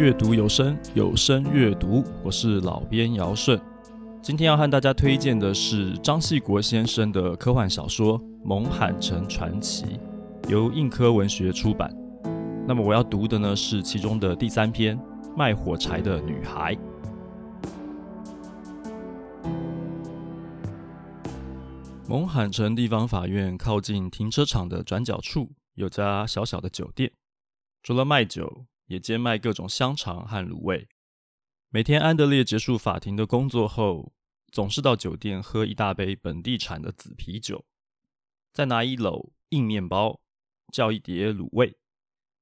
阅读有声，有声阅读，我是老编姚顺。今天要和大家推荐的是张系国先生的科幻小说《蒙罕城传奇》，由印科文学出版。那么我要读的呢是其中的第三篇《卖火柴的女孩》。蒙罕城地方法院靠近停车场的转角处有家小小的酒店，除了卖酒，也兼卖各种香肠和卤味。每天安德烈结束法庭的工作后，总是到酒店喝一大杯本地产的紫啤酒，再拿一篓硬面包，叫一碟卤味，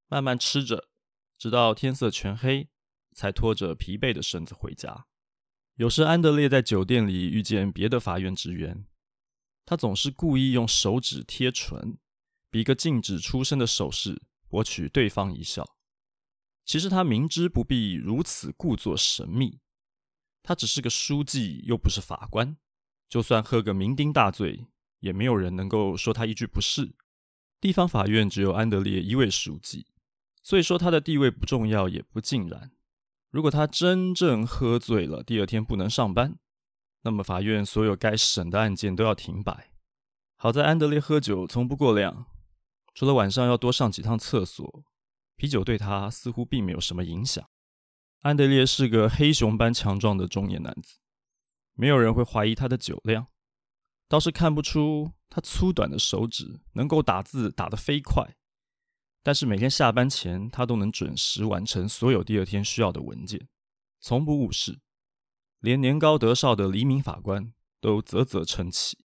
慢慢吃着，直到天色全黑，才拖着疲惫的身子回家。有时安德烈在酒店里遇见别的法院职员。他总是故意用手指贴唇，比个禁止出声的手势，博取对方一笑。其实他明知不必如此故作神秘，他只是个书记，又不是法官。就算喝个酩酊大醉，也没有人能够说他一句不是。地方法院只有安德烈一位书记，所以说他的地位不重要也不尽然。如果他真正喝醉了，第二天不能上班。那么，法院所有该审的案件都要停摆。好在安德烈喝酒从不过量，除了晚上要多上几趟厕所，啤酒对他似乎并没有什么影响。安德烈是个黑熊般强壮的中年男子，没有人会怀疑他的酒量，倒是看不出他粗短的手指能够打字打得飞快。但是每天下班前，他都能准时完成所有第二天需要的文件，从不误事。连年高德少的黎明法官都啧啧称奇。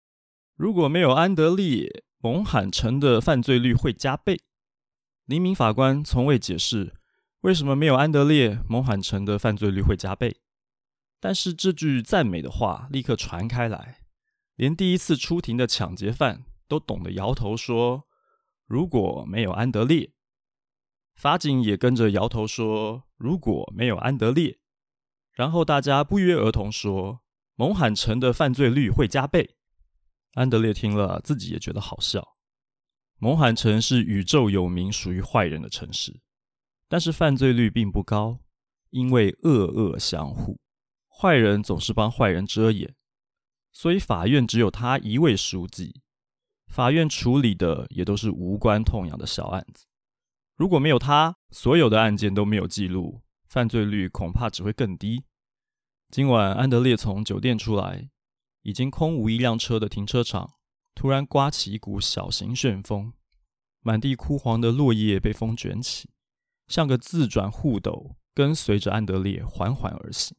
如果没有安德烈，蒙罕城的犯罪率会加倍。黎明法官从未解释为什么没有安德烈，蒙罕城的犯罪率会加倍。但是这句赞美的话立刻传开来，连第一次出庭的抢劫犯都懂得摇头说：“如果没有安德烈。”法警也跟着摇头说：“如果没有安德烈。”然后大家不约而同说：“蒙罕城的犯罪率会加倍。”安德烈听了，自己也觉得好笑。蒙罕城是宇宙有名属于坏人的城市，但是犯罪率并不高，因为恶恶相互，坏人总是帮坏人遮掩，所以法院只有他一位书记，法院处理的也都是无关痛痒的小案子。如果没有他，所有的案件都没有记录。犯罪率恐怕只会更低。今晚，安德烈从酒店出来，已经空无一辆车的停车场，突然刮起一股小型旋风，满地枯黄的落叶被风卷起，像个自转护斗，跟随着安德烈缓缓而行。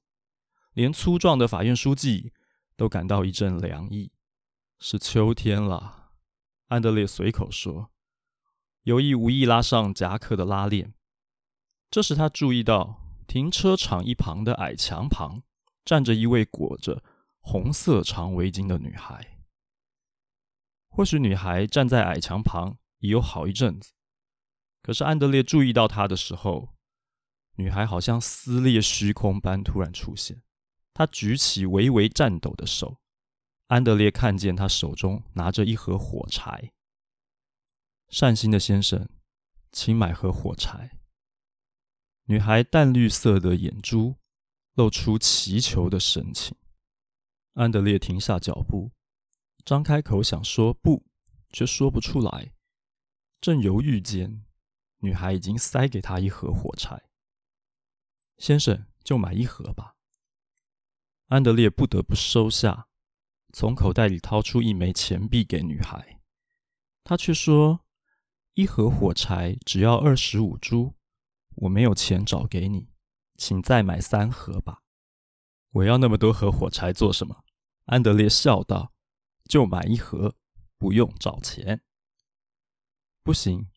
连粗壮的法院书记都感到一阵凉意。是秋天了，安德烈随口说，有意无意拉上夹克的拉链。这时他注意到。停车场一旁的矮墙旁，站着一位裹着红色长围巾的女孩。或许女孩站在矮墙旁已有好一阵子，可是安德烈注意到她的时候，女孩好像撕裂虚空般突然出现。她举起微微颤抖的手，安德烈看见她手中拿着一盒火柴。善心的先生，请买盒火柴。女孩淡绿色的眼珠露出祈求的神情。安德烈停下脚步，张开口想说不，却说不出来。正犹豫间，女孩已经塞给他一盒火柴。先生，就买一盒吧。安德烈不得不收下，从口袋里掏出一枚钱币给女孩。他却说：“一盒火柴只要二十五铢。”我没有钱找给你，请再买三盒吧。我要那么多盒火柴做什么？安德烈笑道：“就买一盒，不用找钱。”不行，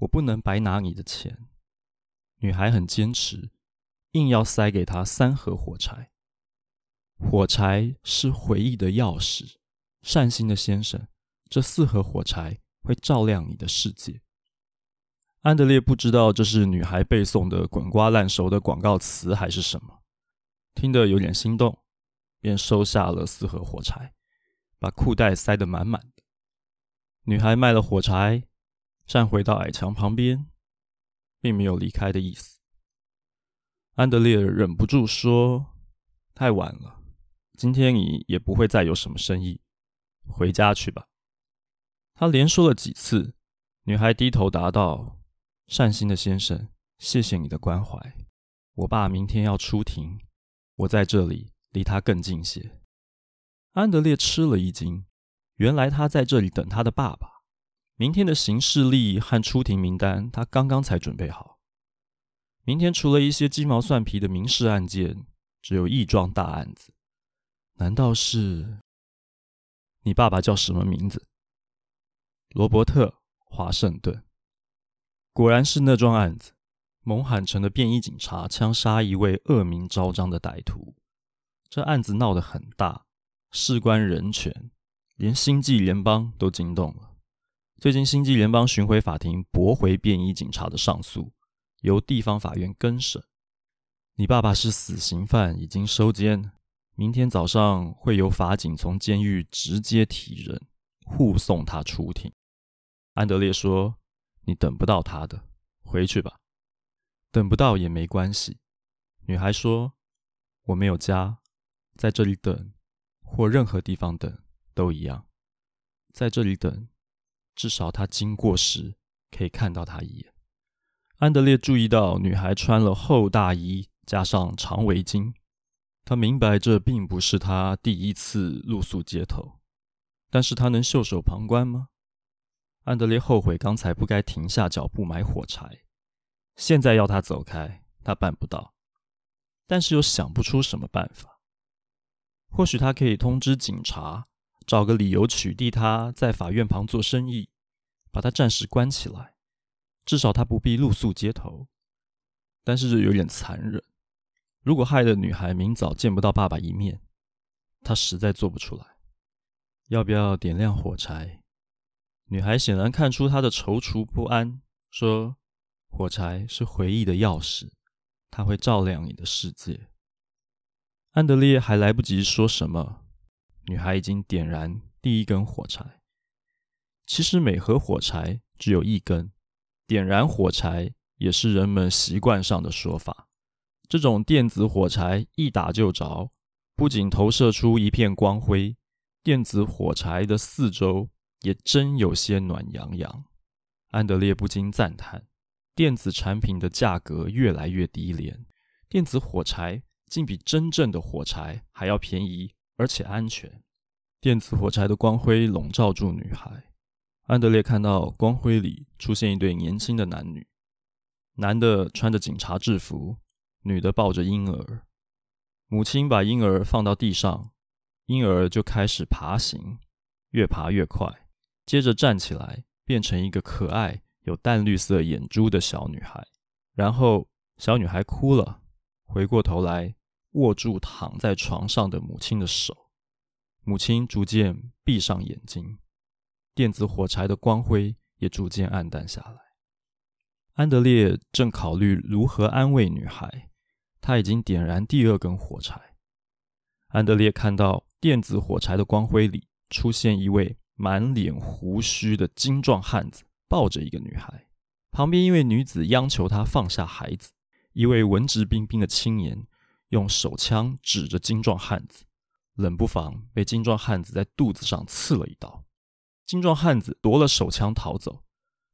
我不能白拿你的钱。女孩很坚持，硬要塞给他三盒火柴。火柴是回忆的钥匙，善心的先生，这四盒火柴会照亮你的世界。安德烈不知道这是女孩背诵的滚瓜烂熟的广告词还是什么，听得有点心动，便收下了四盒火柴，把裤袋塞得满满的。女孩卖了火柴，站回到矮墙旁边，并没有离开的意思。安德烈忍不住说：“太晚了，今天你也不会再有什么生意，回家去吧。”他连说了几次，女孩低头答道：“善心的先生，谢谢你的关怀。我爸明天要出庭，我在这里离他更近些。”安德烈吃了一惊，原来他在这里等他的爸爸。明天的行事历和出庭名单，他刚刚才准备好。明天除了一些鸡毛蒜皮的民事案件，只有一桩大案子。难道是？你爸爸叫什么名字？罗伯特·华盛顿。果然是那桩案子。蒙罕城的便衣警察枪杀一位恶名昭彰的歹徒。这案子闹得很大，事关人权，连星际联邦都惊动了。最近，星际联邦巡回法庭驳回便衣警察的上诉，由地方法院更审。你爸爸是死刑犯，已经收监。明天早上会由法警从监狱直接提人，护送他出庭。安德烈说：“你等不到他的，回去吧。等不到也没关系。”女孩说：“我没有家，在这里等，或任何地方等都一样，在这里等。”至少他经过时可以看到他一眼。安德烈注意到女孩穿了厚大衣，加上长围巾。他明白这并不是他第一次露宿街头，但是他能袖手旁观吗？安德烈后悔刚才不该停下脚步买火柴。现在要他走开，他办不到，但是又想不出什么办法。或许他可以通知警察。找个理由取缔他在法院旁做生意，把他暂时关起来，至少他不必露宿街头。但是这有点残忍，如果害得女孩明早见不到爸爸一面，他实在做不出来。要不要点亮火柴？女孩显然看出他的踌躇不安，说：“火柴是回忆的钥匙，它会照亮你的世界。”安德烈还来不及说什么。女孩已经点燃第一根火柴。其实每盒火柴只有一根，点燃火柴也是人们习惯上的说法。这种电子火柴一打就着，不仅投射出一片光辉，电子火柴的四周也真有些暖洋洋。安德烈不禁赞叹：电子产品的价格越来越低廉，电子火柴竟比真正的火柴还要便宜。而且安全。电子火柴的光辉笼罩住女孩。安德烈看到光辉里出现一对年轻的男女，男的穿着警察制服，女的抱着婴儿。母亲把婴儿放到地上，婴儿就开始爬行，越爬越快，接着站起来，变成一个可爱有淡绿色眼珠的小女孩。然后小女孩哭了，回过头来。握住躺在床上的母亲的手，母亲逐渐闭上眼睛，电子火柴的光辉也逐渐暗淡下来。安德烈正考虑如何安慰女孩，他已经点燃第二根火柴。安德烈看到电子火柴的光辉里出现一位满脸胡须的精壮汉子，抱着一个女孩，旁边一位女子央求他放下孩子，一位文质彬彬的青年。用手枪指着精壮汉子，冷不防被精壮汉子在肚子上刺了一刀。精壮汉子夺了手枪逃走，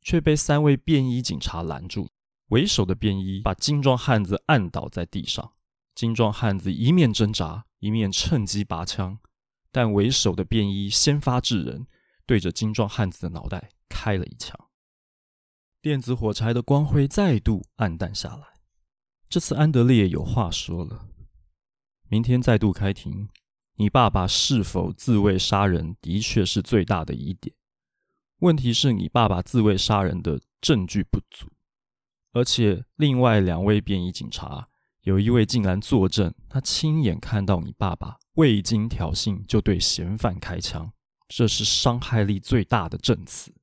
却被三位便衣警察拦住。为首的便衣把精壮汉子按倒在地上，精壮汉子一面挣扎，一面趁机拔枪，但为首的便衣先发制人，对着精壮汉子的脑袋开了一枪。电子火柴的光辉再度暗淡下来。这次安德烈有话说了。明天再度开庭，你爸爸是否自卫杀人的确是最大的疑点。问题是你爸爸自卫杀人的证据不足，而且另外两位便衣警察有一位竟然作证，他亲眼看到你爸爸未经挑衅就对嫌犯开枪，这是伤害力最大的证词。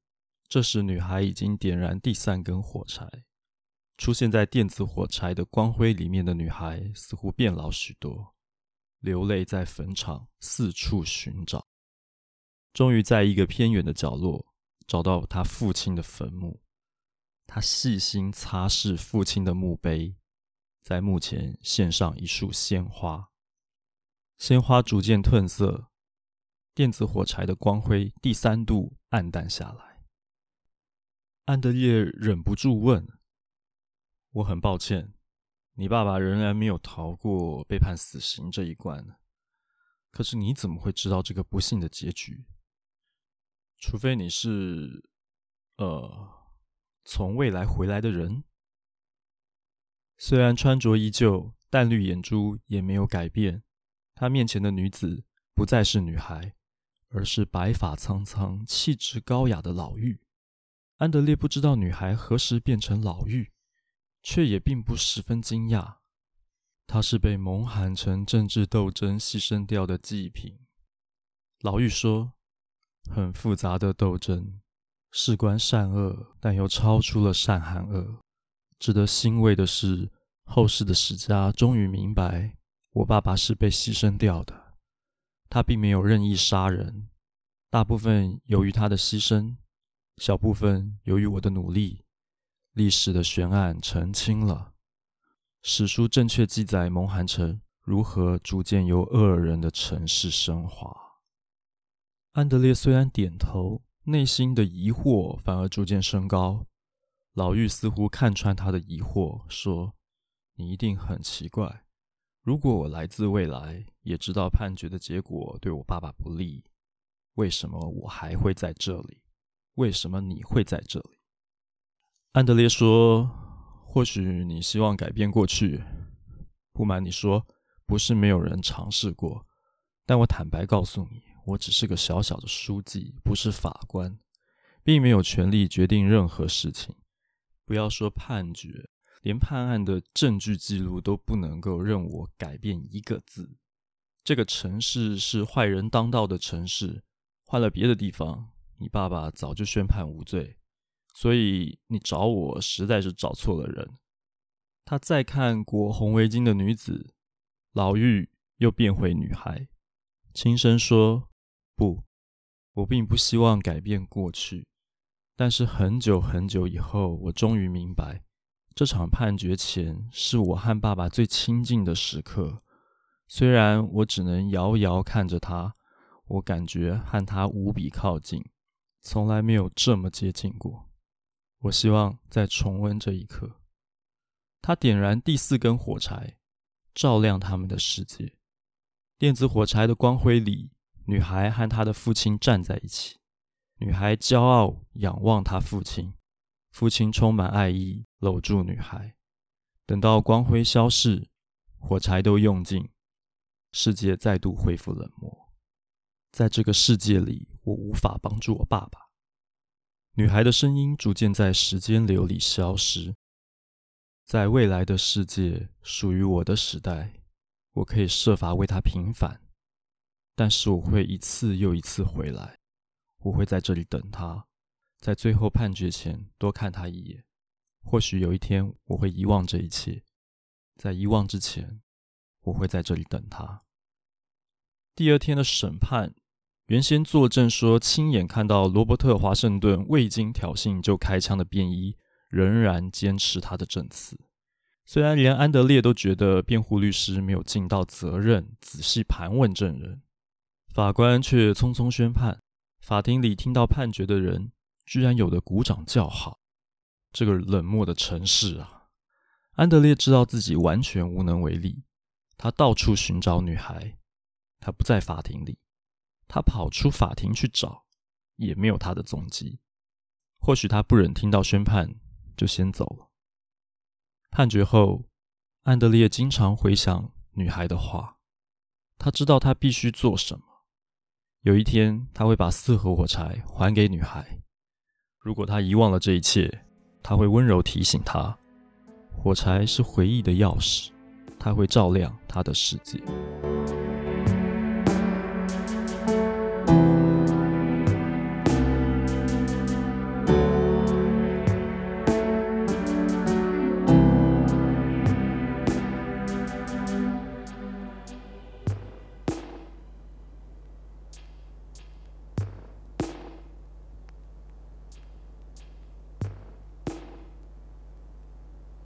这时，女孩已经点燃第三根火柴，出现在电子火柴的光辉里面的女孩似乎变老许多。流泪在坟场四处寻找，终于在一个偏远的角落找到他父亲的坟墓。他细心擦拭父亲的墓碑，在墓前献上一束鲜花。鲜花逐渐褪色，电子火柴的光辉第三度暗淡下来。安德烈忍不住问：“我很抱歉，你爸爸仍然没有逃过被判死刑这一关。可是你怎么会知道这个不幸的结局？除非你是……呃，从未来回来的人。虽然穿着依旧，淡绿眼珠也没有改变。”他面前的女子不再是女孩，而是白发苍苍、气质高雅的老妪。安德烈不知道女孩何时变成老妪，却也并不十分惊讶。他是被蒙罕城政治斗争牺牲掉的祭品。老嫗说：“很复杂的斗争，事关善恶，但又超出了善和恶。值得欣慰的是，后世的史家终于明白。”我爸爸是被牺牲掉的，他并没有任意杀人，大部分由于他的牺牲，小部分由于我的努力。历史的悬案澄清了，史书正确记载蒙罕城如何逐渐由恶人的城市升华。安德烈虽然点头，内心的疑惑反而逐渐升高。老妪似乎看穿他的疑惑，说：“你一定很奇怪。”如果我来自未来，也知道判决的结果对我爸爸不利，为什么我还会在这里？为什么你会在这里？安德烈说：“或许你希望改变过去。不瞒你说，不是没有人尝试过，但我坦白告诉你，我只是个小小的书记，不是法官，并没有权利决定任何事情。不要说判决。”连判案的证据记录都不能够任我改变一个字。这个城市是坏人当道的城市，换了别的地方，你爸爸早就宣判无罪。所以你找我实在是找错了人。他再看裹红围巾的女子，老妪又变回女孩，轻声说：“不，我并不希望改变过去。但是很久很久以后，我终于明白。”这场判决前是我和爸爸最亲近的时刻，虽然我只能遥遥看着他，我感觉和他无比靠近，从来没有这么接近过。我希望再重温这一刻。他点燃第四根火柴，照亮他们的世界。电子火柴的光辉里，女孩和她的父亲站在一起。女孩骄傲仰望她父亲。父亲充满爱意，搂住女孩。等到光辉消逝，火柴都用尽，世界再度恢复冷漠。在这个世界里，我无法帮助我爸爸。女孩的声音逐渐在时间流里消失。在未来的世界，属于我的时代，我可以设法为她平反。但是我会一次又一次回来，我会在这里等她。在最后判决前，多看她一眼。或许有一天，我会遗忘这一切。在遗忘之前，我会在这里等她。第二天的审判，原先作证说亲眼看到罗伯特·华盛顿未经挑衅就开枪的便衣，仍然坚持他的证词。虽然连安德烈都觉得辩护律师没有尽到责任，仔细盘问证人，法官却匆匆宣判。法庭里听到判决的人。居然有的鼓掌叫好，这个冷漠的城市啊！安德烈知道自己完全无能为力，他到处寻找女孩，她不在法庭里，他跑出法庭去找，也没有她的踪迹。或许他不忍听到宣判，就先走了。判决后，安德烈经常回想女孩的话，他知道他必须做什么。有一天，他会把四盒火柴还给女孩。如果他遗忘了这一切，他会温柔提醒她：火柴是回忆的钥匙，它会照亮他的世界。